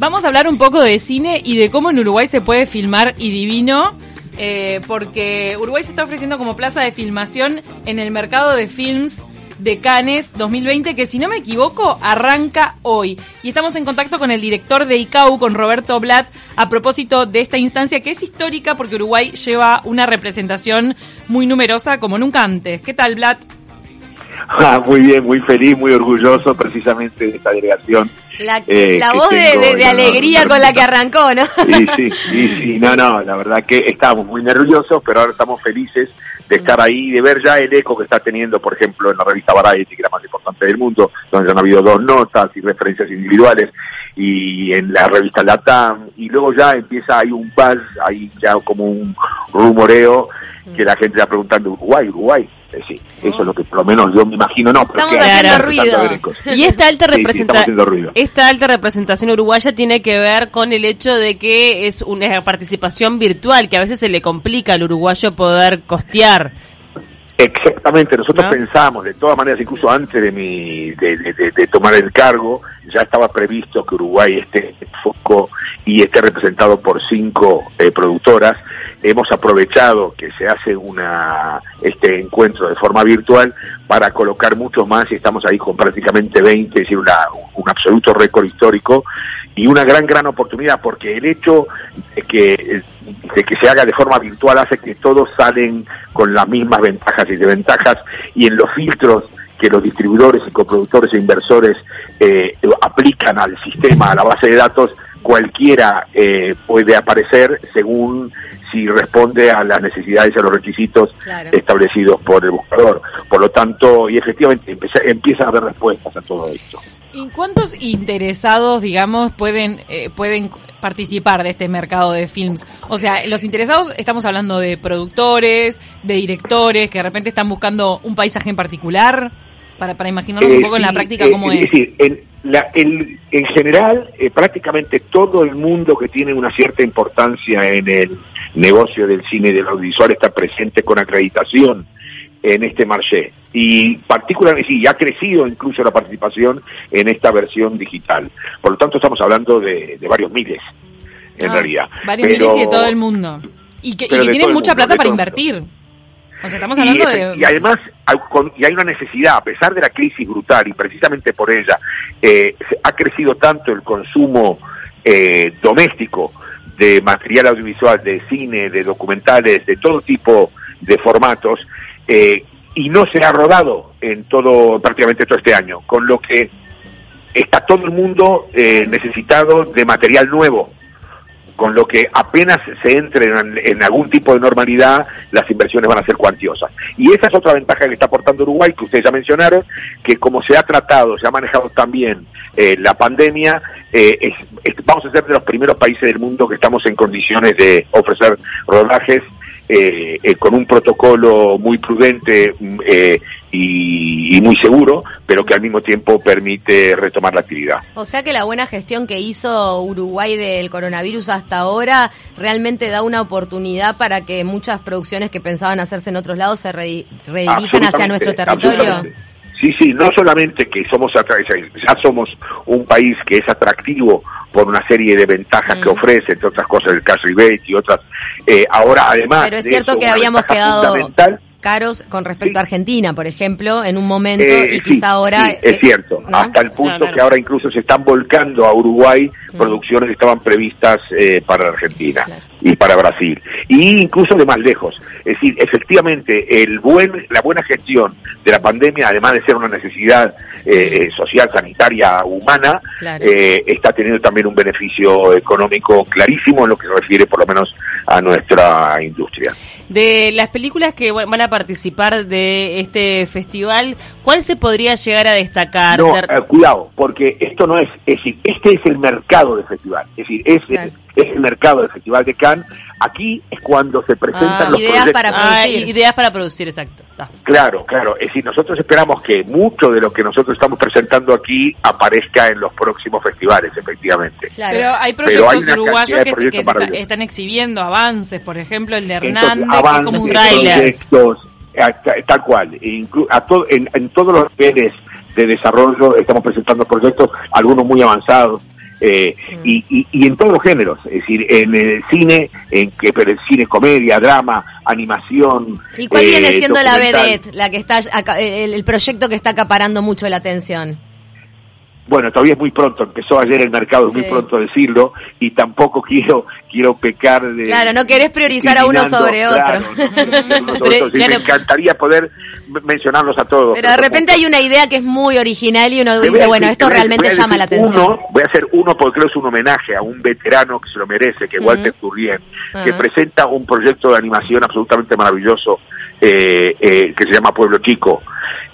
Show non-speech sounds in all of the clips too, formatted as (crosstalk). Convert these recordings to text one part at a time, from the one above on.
Vamos a hablar un poco de cine y de cómo en Uruguay se puede filmar y divino. Eh, porque Uruguay se está ofreciendo como plaza de filmación en el mercado de films de Cannes 2020, que si no me equivoco, arranca hoy. Y estamos en contacto con el director de ICAU, con Roberto Blatt, a propósito de esta instancia que es histórica porque Uruguay lleva una representación muy numerosa como nunca antes. ¿Qué tal, Blatt? (laughs) Ah, muy bien, muy feliz, muy orgulloso precisamente de esta delegación. La, eh, voz de, alegría con la que arrancó, ¿no? Sí, sí, sí, sí, no, no, la verdad que estamos muy nerviosos, pero ahora estamos felices de estar ahí, de ver ya el eco que está teniendo, por ejemplo, en la revista Variety, que es la más importante del mundo, donde han habido dos notas y referencias individuales, y en la revista Latam, y luego ya empieza, hay un buzz, hay ya como un rumoreo, que la gente está preguntando, Uruguay, Uruguay, eh, sí, eso es lo que por lo menos yo me imagino, no, pero Estamos haciendo ruido. Y esta alta, esta alta representación uruguaya tiene que ver con el hecho de que es una participación virtual, que a veces se le complica al uruguayo poder costear. Exactamente, nosotros pensamos, de todas maneras, incluso antes de, mi, de, tomar el cargo, ya estaba previsto que Uruguay esté en foco y esté representado por cinco eh, productoras. Hemos aprovechado que se hace una este encuentro de forma virtual para colocar muchos más y estamos ahí con prácticamente 20, es decir, una, un absoluto récord histórico y una gran, gran oportunidad porque el hecho de que, de que se haga de forma virtual hace que todos salen con las mismas ventajas y desventajas y en los filtros que los distribuidores y coproductores e inversores eh, aplican al sistema, a la base de datos, cualquiera eh, puede aparecer según si responde a las necesidades y a los requisitos establecidos por el buscador. Por lo tanto, y efectivamente empieza, empieza a haber respuestas a todo esto. ¿Y cuántos interesados, digamos, pueden eh, pueden participar de este mercado de films? O sea, los interesados, estamos hablando de productores, de directores, que de repente están buscando un paisaje en particular, para, para imaginarnos un eh, poco en la práctica cómo es. Es decir, en, la, en general, eh, prácticamente todo el mundo que tiene una cierta importancia en el negocio del cine y del audiovisual está presente con acreditación en este marché y particularmente sí, ha crecido incluso la participación en esta versión digital. Por lo tanto, estamos hablando de, varios miles, en ah, realidad. Varios miles y de todo el mundo. Y que, tienen mucha plata para invertir. O sea, estamos hablando y, de... Y además, y hay una necesidad, a pesar de la crisis brutal, y precisamente por ella, eh, ha crecido tanto el consumo eh, doméstico de material audiovisual, de cine, de documentales, de todo tipo de formatos, eh, y no se ha rodado en todo, prácticamente todo este año, con lo que está todo el mundo eh, necesitado de material nuevo, con lo que apenas se entre en, algún tipo de normalidad, las inversiones van a ser cuantiosas. Y esa es otra ventaja que está aportando Uruguay, que ustedes ya mencionaron, que como se ha tratado, se ha manejado también eh, la pandemia, eh, vamos a ser de los primeros países del mundo que estamos en condiciones de ofrecer rodajes eh, eh, con un protocolo muy prudente mm, eh, y, muy seguro, pero que al mismo tiempo permite retomar la actividad. O sea que la buena gestión que hizo Uruguay del coronavirus hasta ahora realmente da una oportunidad para que muchas producciones que pensaban hacerse en otros lados se redirijan hacia nuestro territorio. Sí, sí, no solamente que somos ya somos un país que es atractivo por una serie de ventajas que mm. ofrece, entre otras cosas el cash rebate y otras. Eh, ahora, además. Pero es cierto que habíamos quedado caros con respecto a Argentina, por ejemplo, en un momento eh, y quizá ahora... es cierto, hasta el punto que ahora incluso se están volcando a Uruguay mm. producciones que estaban previstas eh, para Argentina y para Brasil, y incluso de más lejos. Es decir, efectivamente, el buen, la buena gestión de la pandemia, además de ser una necesidad eh, social, sanitaria, humana, está teniendo también un beneficio económico clarísimo en lo que se refiere por lo menos a nuestra industria. De las películas que van a participar de este festival, ¿cuál se podría llegar a destacar? No, eh, cuidado, porque esto no es, es decir, este es el mercado del festival, es decir, es es el mercado del Festival de Cannes, aquí es cuando se presentan Ah, los ideas proyectos. para Ah, ideas para producir, exacto. Está. Claro, claro. Es decir, nosotros esperamos que mucho de lo que nosotros estamos presentando aquí aparezca en los próximos festivales, efectivamente. Claro. Pero hay Pero proyectos hay una uruguayos que, proyectos que está- están exhibiendo avances, por ejemplo el de Entonces, Hernández, que es avances, como un proyectos, eh, ta- tal cual. E inclu- a to- en, en todos los niveles de desarrollo estamos presentando proyectos, algunos muy avanzados. Eh, y, y, y en todos los géneros, es decir, en el cine, en que pero el cine comedia, drama, animación. ¿Y cuál eh, viene siendo la vedette, la que está aca- el, el proyecto que está acaparando mucho la atención? Bueno, todavía es muy pronto, empezó ayer el mercado, es muy pronto decirlo, y tampoco (laughs) quiero quiero pecar de... Claro, no querés priorizar a uno sobre claro, otro. no sobre sí, claro. Me encantaría poder mencionarlos a todos. Pero de repente hay una idea que es muy original y uno dice, bueno, esto realmente llama la atención. Uno, voy a hacer uno porque creo que es un homenaje a un veterano que se lo merece, que es Walter Turrien, que Ajá. presenta un proyecto de animación absolutamente maravilloso eh, eh, que se llama Pueblo Chico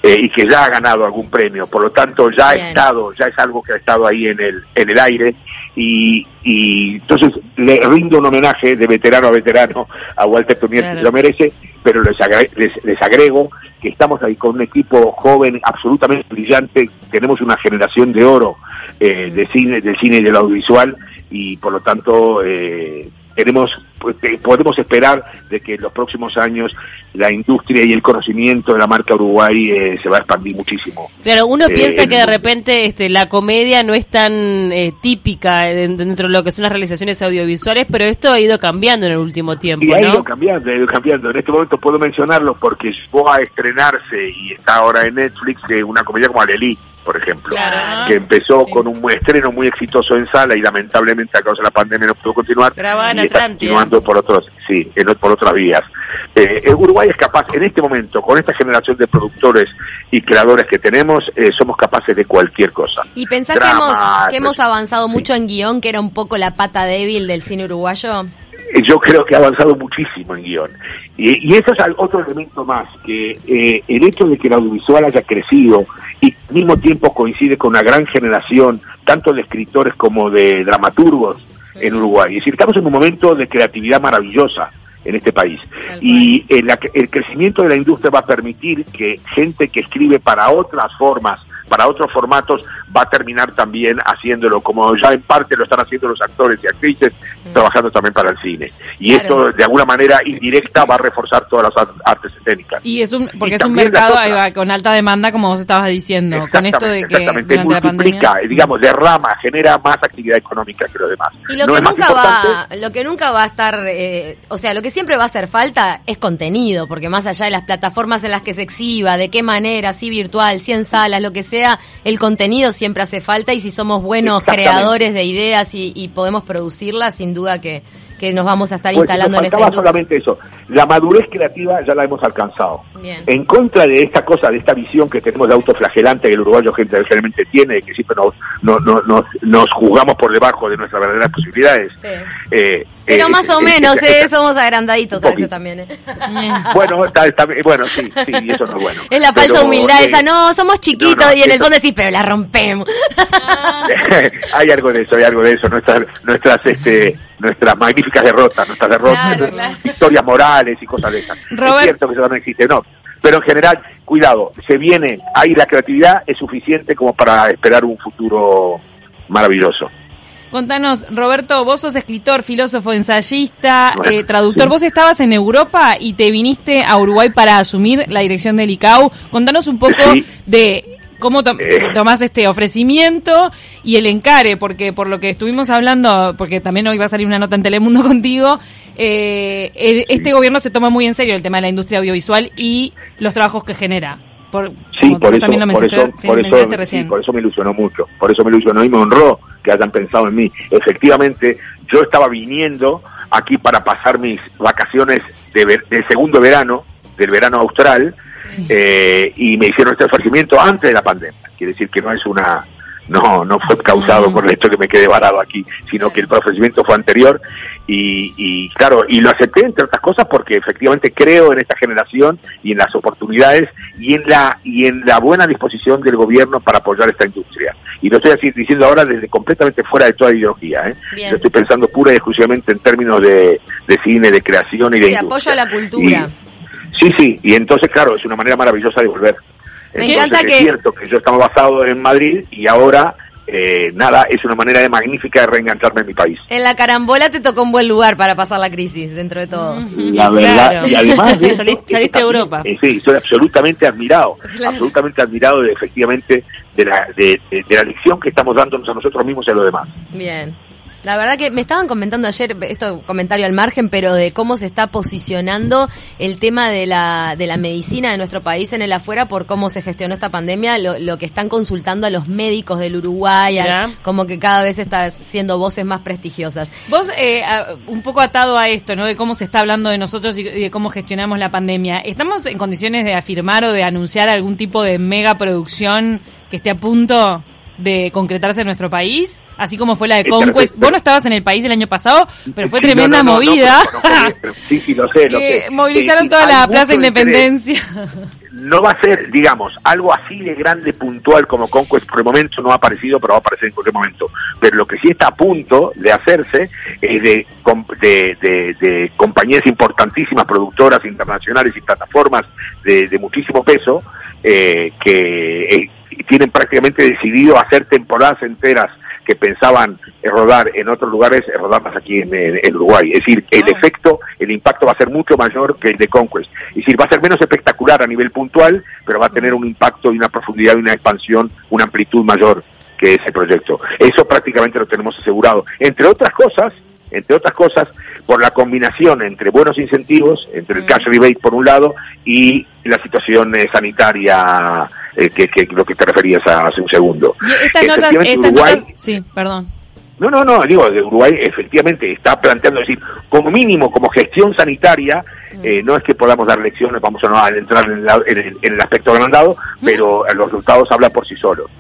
eh, y que ya ha ganado algún premio. Por lo tanto, ya Bien. ha estado, ya es algo que ha estado ahí en el, en el aire y, y entonces le rindo un homenaje de veterano a veterano a Walter Turrien, Claro. que lo merece, pero les, agre- les, les agrego que estamos ahí con un equipo joven absolutamente brillante, tenemos una generación de oro eh, de cine, del cine y del audiovisual y por lo tanto eh, tenemos pues, eh, podemos esperar de que en los próximos años la industria y el conocimiento de la marca Uruguay eh, se va a expandir muchísimo. Claro, uno Eh, piensa en- que de repente este, la comedia no es tan eh, típica en- dentro de lo que son las realizaciones audiovisuales, pero esto ha ido cambiando en el último tiempo, Y ha ido cambiando, ha ido cambiando. En este momento puedo mencionarlo porque llegó a estrenarse y está ahora en Netflix eh, una comedia como Alelí, por ejemplo, Claro. que empezó Sí. con un estreno muy exitoso en sala y lamentablemente a causa de la pandemia no pudo continuar. Y está continuando por otros, sí, en- por otras vías. Eh, eh, Uruguay es capaz, en este momento, con esta generación de productores y creadores que tenemos, eh, somos capaces de cualquier cosa. ¿Y pensás Drama, que hemos, que hemos avanzado sí. mucho en guion, que era un poco la pata débil del cine uruguayo? Eh, yo creo que ha avanzado muchísimo en guion. Y, y eso es otro elemento más, que eh, el hecho de que el audiovisual haya crecido y al mismo tiempo coincide con una gran generación, tanto de escritores como de dramaturgos en Uruguay. Es decir, estamos en un momento de creatividad maravillosa en este país. Y el, el crecimiento de la industria va a permitir que gente que escribe para otras formas, para otros formatos, va a terminar también haciéndolo, como ya en parte lo están haciendo los actores y actrices, trabajando también para el cine. Y Mm. Claro. esto, de alguna manera indirecta, va a reforzar todas las ar- artes escénicas. Y es un, porque Y es un mercado otra. ahí va, con alta demanda, como vos estabas diciendo, con esto de que exactamente, multiplica, pandemia... eh, digamos, derrama, genera más actividad económica que lo demás. Y lo No que nunca va, lo que nunca va a estar, eh, o sea, lo que siempre va a hacer falta es contenido, porque más allá de las plataformas en las que se exhiba, de qué manera, si virtual, si en salas, lo que sea, el contenido siempre hace falta y si somos buenos creadores de ideas y, y podemos producirlas, sin duda que, que nos vamos a estar Pues instalando nos en esta solamente eso. La madurez creativa ya la hemos alcanzado. Bien. En contra de esta cosa, de esta visión que tenemos de autoflagelante que el uruguayo gente generalmente tiene, que siempre nos, no- no- nos, nos juzgamos por debajo de nuestras verdaderas posibilidades. Sí. Eh, Pero eh, más o eh, menos, eh, eh, somos agrandaditos a veces también. eh. (laughs) Bueno, está- está- bueno, sí, sí, y eso no es bueno. Es la falsa Pero, humildad eh, esa, no, somos chiquitos no, y en el fondo decís, pero la rompemos. (laughs) hay algo de eso, hay algo de eso. Nuestras, nuestras, este, nuestras magníficas derrotas, nuestras derrotas, Claro, claro. victorias morales y cosas de esas. Robert- Es cierto que eso no existe, no. Pero en general, cuidado, se viene, ahí la creatividad es suficiente como para esperar un futuro maravilloso. Contanos, Roberto, vos sos escritor, filósofo, ensayista, Bueno, eh, traductor. sí. Vos estabas en Europa y te viniste a Uruguay para asumir la dirección del ICAO. Contanos un poco Sí. de cómo to- Eh. tomás este ofrecimiento y el encare, porque por lo que estuvimos hablando, porque también hoy va a salir una nota en Telemundo (laughs) contigo, eh, el- este gobierno se toma muy en serio el tema de la industria audiovisual y los trabajos que genera. Por, Sí, por eso, también lo por eso, por eso, mencionaste sí, recién. por eso me ilusionó mucho, por eso me ilusionó y me honró que hayan pensado en mí. Efectivamente, yo estaba viniendo aquí para pasar mis vacaciones de ver- del segundo verano, del verano austral, Sí. eh, y me hicieron este ofrecimiento antes de la pandemia. Quiere decir que no es una no no fue causado por el hecho de que me quedé varado aquí, sino que el procedimiento fue anterior y, y claro, y lo acepté entre otras cosas porque efectivamente creo en esta generación y en las oportunidades y en la y en la buena disposición del gobierno para apoyar esta industria. Y lo estoy así diciendo ahora desde completamente fuera de toda ideología, ¿eh? Yo estoy pensando pura y exclusivamente en términos de, de cine, de creación y de, de apoyo a la cultura. Sí, sí, y entonces claro, es una manera maravillosa de volver. Me encanta que... Es cierto que yo estaba basado en Madrid y ahora eh, nada, es una manera de magnífica de reengancharme en mi país. En la carambola te tocó un buen lugar para pasar la crisis, dentro de todo. La verdad, y además de (laughs) saliste, a Europa. Eh, sí, estoy absolutamente admirado, absolutamente admirado de, efectivamente de la, de, de la lección que estamos dándonos a nosotros mismos y a los demás. Bien. La verdad que me estaban comentando ayer, esto comentario al margen, pero de cómo se está posicionando el tema de la, de la medicina de nuestro país en el afuera por cómo se gestionó esta pandemia, lo, que están consultando a los médicos del Uruguay, como que cada vez está siendo voces más prestigiosas. Vos, eh, un poco atado a esto, ¿no? De cómo se está hablando de nosotros y de cómo gestionamos la pandemia, ¿estamos en condiciones de afirmar o de anunciar algún tipo de mega producción que esté a punto de concretarse en nuestro país? así como fue la de Conquest. Vos no estabas en el país el año pasado, pero fue tremenda movida. sí, sí, lo sé. Lo (laughs) que, movilizaron toda la Plaza Independencia. No va a ser, digamos, algo así de grande, puntual como Conquest por el momento no ha aparecido, pero va a aparecer en cualquier momento. Pero lo que sí está a punto de hacerse es de, de, de, compañías importantísimas, productoras internacionales y plataformas de, muchísimo peso, eh, que eh, tienen prácticamente decidido hacer temporadas enteras que pensaban rodar en otros lugares, rodarlas aquí en, Uruguay. Es decir, el ah. efecto, el impacto va a ser mucho mayor que el de Conquest. Es decir, va a ser menos espectacular a nivel puntual, pero va a tener un impacto y una profundidad y una expansión, una amplitud mayor que ese proyecto. Eso prácticamente lo tenemos asegurado. Entre otras cosas, entre otras cosas, por la combinación entre buenos incentivos, entre el cash rebate por un lado y la situación eh, sanitaria eh, que, que, lo que te referías hace un segundo. estas notas, Uruguay, sí, perdón. No, no, no, digo, Uruguay efectivamente está planteando, decir, como mínimo, como gestión sanitaria, mm. eh, no es que podamos dar lecciones, vamos a no entrar en, el, aspecto agrandado, mm. pero los resultados hablan por sí solos.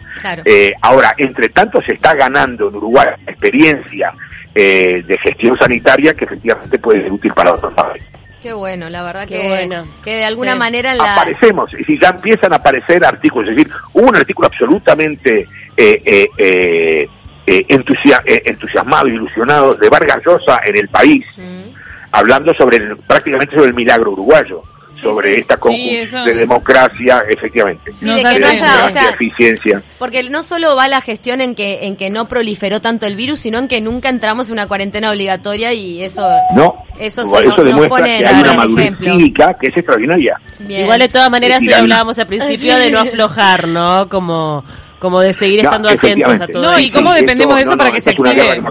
Eh, ahora, entre tanto se está ganando en Uruguay experiencia de gestión sanitaria que efectivamente puede ser útil para otros países. Qué bueno, la verdad que, que de alguna manera la... Aparecemos, y si ya empiezan a aparecer artículos, es decir, hubo un artículo absolutamente eh, eh, eh, eh entusiasmado, ilusionado de Vargas Llosa en el país, mm. hablando sobre prácticamente sobre el milagro uruguayo sobre esta conjunción de democracia, efectivamente. Sí, de que no haya, o sea, eficiencia. Porque no solo va la gestión en que en que no proliferó tanto el virus, sino en que nunca entramos en una cuarentena obligatoria y eso no, eso, eso demuestra que hay una madurez cívica que es extraordinaria. Igual de todas maneras, si hablábamos al principio de no aflojar, ¿no? Como como de seguir estando atentos a todo. No, y cómo dependemos de eso para que se active.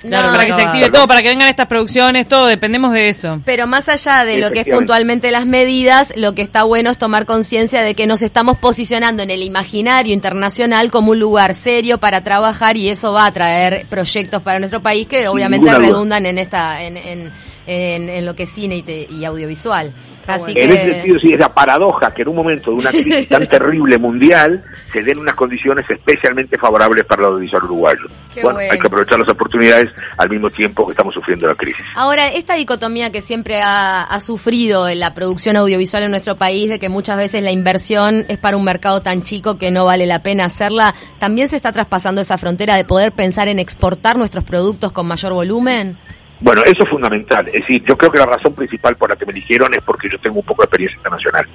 Claro, para que se active todo, para que vengan estas producciones, todo, dependemos de eso. Pero más allá de lo que es puntualmente las medidas, lo que está bueno es tomar conciencia de que nos estamos posicionando en el imaginario internacional como un lugar serio para trabajar y eso va a traer proyectos para nuestro país que obviamente redundan en esta en, en, en, lo que es cine y audiovisual en ese sentido, sí, es la paradoja que en un momento de una crisis tan (laughs) terrible mundial se den unas condiciones especialmente favorables para el audiovisual uruguayo. bueno, hay que aprovechar las oportunidades al mismo tiempo que estamos sufriendo la crisis. Ahora, esta dicotomía que siempre ha, ha sufrido en la producción audiovisual en nuestro país, de que muchas veces la inversión es para un mercado tan chico que no vale la pena hacerla, ¿también se está traspasando esa frontera de poder pensar en exportar nuestros productos con mayor volumen? Bueno, eso es fundamental. Es decir, yo creo que la razón principal por la que me eligieron es porque yo tengo un poco de experiencia internacional.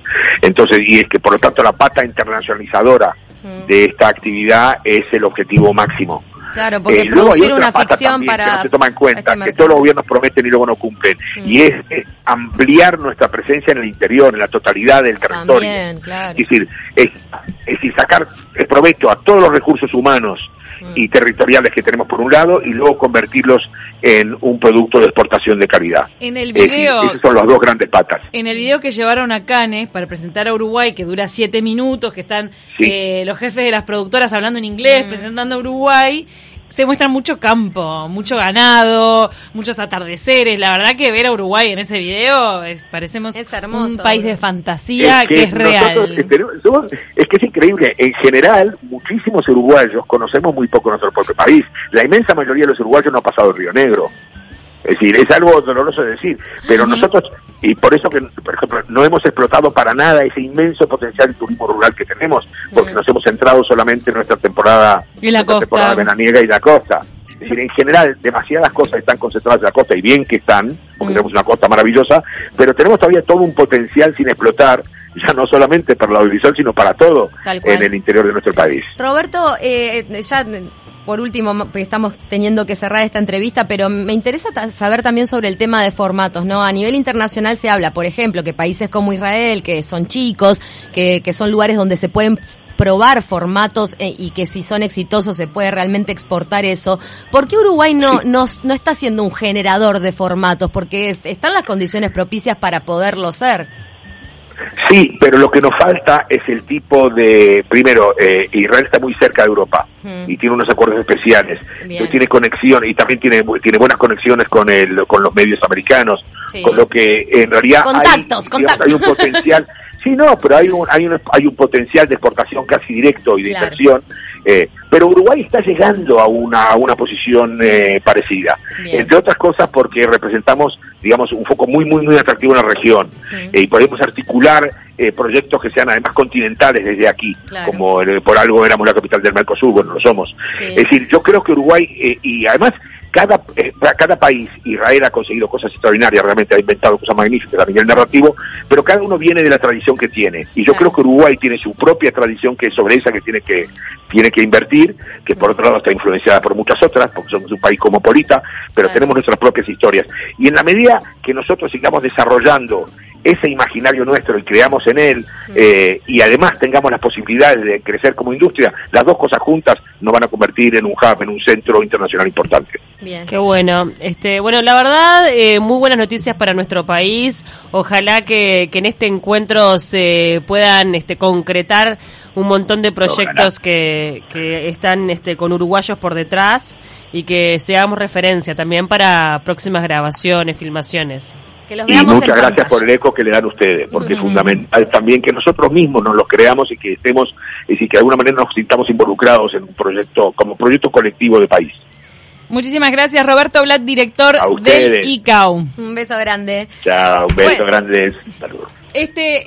Entonces, y es que por lo tanto la pata internacionalizadora mm. de esta actividad es el objetivo máximo. Claro, porque eh, producir una ficción para. Que no se toma en cuenta, este que todos los gobiernos prometen y luego no cumplen. Mm. Y es, ampliar nuestra presencia en el interior, en la totalidad del territorio. También, claro. Es decir, es, es decir, sacar provecho a todos los recursos humanos y territoriales que tenemos por un lado y luego convertirlos en un producto de exportación de calidad. En el video, esos son los dos grandes patas. En el video que llevaron a Cannes para presentar a Uruguay, que dura siete minutos, que están eh, los jefes de las productoras hablando en inglés, presentando a Uruguay, se muestra mucho campo, mucho ganado, muchos atardeceres. La verdad que ver a Uruguay en ese video es, parecemos Es hermoso, un país de fantasía que, es real. tenemos- somos- es que es increíble. En general, muchísimos uruguayos conocemos muy poco nuestro propio país. La inmensa mayoría de los uruguayos no ha pasado el Río Negro. Es decir, es algo doloroso de decir, pero nosotros, y por eso que, por ejemplo, no hemos explotado para nada ese inmenso potencial de turismo rural que tenemos, porque nos hemos centrado solamente en nuestra temporada, Y la nuestra temporada veraniega y la costa. Es decir, en general, demasiadas cosas están concentradas en la costa, y bien que están, porque tenemos una costa maravillosa, pero tenemos todavía todo un potencial sin explotar, (laughs) ya no solamente para la audiovisual, sino para todo en el interior de nuestro país. Roberto, eh, ya por último, estamos teniendo que cerrar esta entrevista, pero me interesa saber también sobre el tema de formatos, ¿no? A nivel internacional se habla, por ejemplo, que países como Israel, que son chicos, que, que son lugares donde se pueden probar formatos eh, y que si son exitosos se puede realmente exportar eso. ¿Por qué Uruguay no, no, no está siendo un generador de formatos? Porque es- están las condiciones propicias para poderlo ser. Sí, pero lo que nos falta es el tipo de, primero, eh, Israel está muy cerca de Europa Mm. y tiene unos acuerdos especiales, Bien. Tiene conexión y también tiene tiene buenas conexiones con el con los medios americanos, Sí. con lo que en realidad hay, Contactos, digamos, contactos. hay un (laughs) potencial. Sí, no, pero hay un, hay un hay un potencial de exportación casi directo y de Claro. inversión. eh, pero Uruguay está llegando a una, a una posición eh, parecida, Bien. entre otras cosas porque representamos, digamos, un foco muy, muy, muy atractivo en la región eh, y podemos articular eh, proyectos que sean además continentales desde aquí, Claro. como eh, por algo éramos la capital del Mercosur, bueno, lo somos. Sí. Es decir, yo creo que Uruguay, eh, y además cada, eh, cada país, Israel ha conseguido cosas extraordinarias, realmente ha inventado cosas magníficas a nivel narrativo, pero cada uno viene de la tradición que tiene. Y yo Claro. creo que Uruguay tiene su propia tradición que es sobre esa que tiene que, tiene que invertir, que por otro lado está influenciada por muchas otras, porque somos un país cosmopolita, pero Claro. tenemos nuestras propias historias. Y en la medida que nosotros sigamos desarrollando ese imaginario nuestro y creamos en él, eh, y además tengamos las posibilidades de crecer como industria, las dos cosas juntas nos van a convertir en un hub, en un centro internacional importante. Bien. Qué bueno. Este, bueno, la verdad, eh, muy buenas noticias para nuestro país. Ojalá que, que en este encuentro se puedan este, concretar un montón de proyectos que, que están este, con uruguayos por detrás y que seamos referencia también para próximas grabaciones, filmaciones. Que los Y veamos muchas gracias pantalla. por el eco que le dan ustedes, porque es fundamental también que nosotros mismos nos lo creamos y que estemos, es decir, que de alguna manera nos sintamos involucrados en un proyecto, como proyecto colectivo de país. Muchísimas gracias, Roberto Blatt, director A del. ICAO. Un beso grande. Chao, un beso Bueno. grande. Saludos. Este,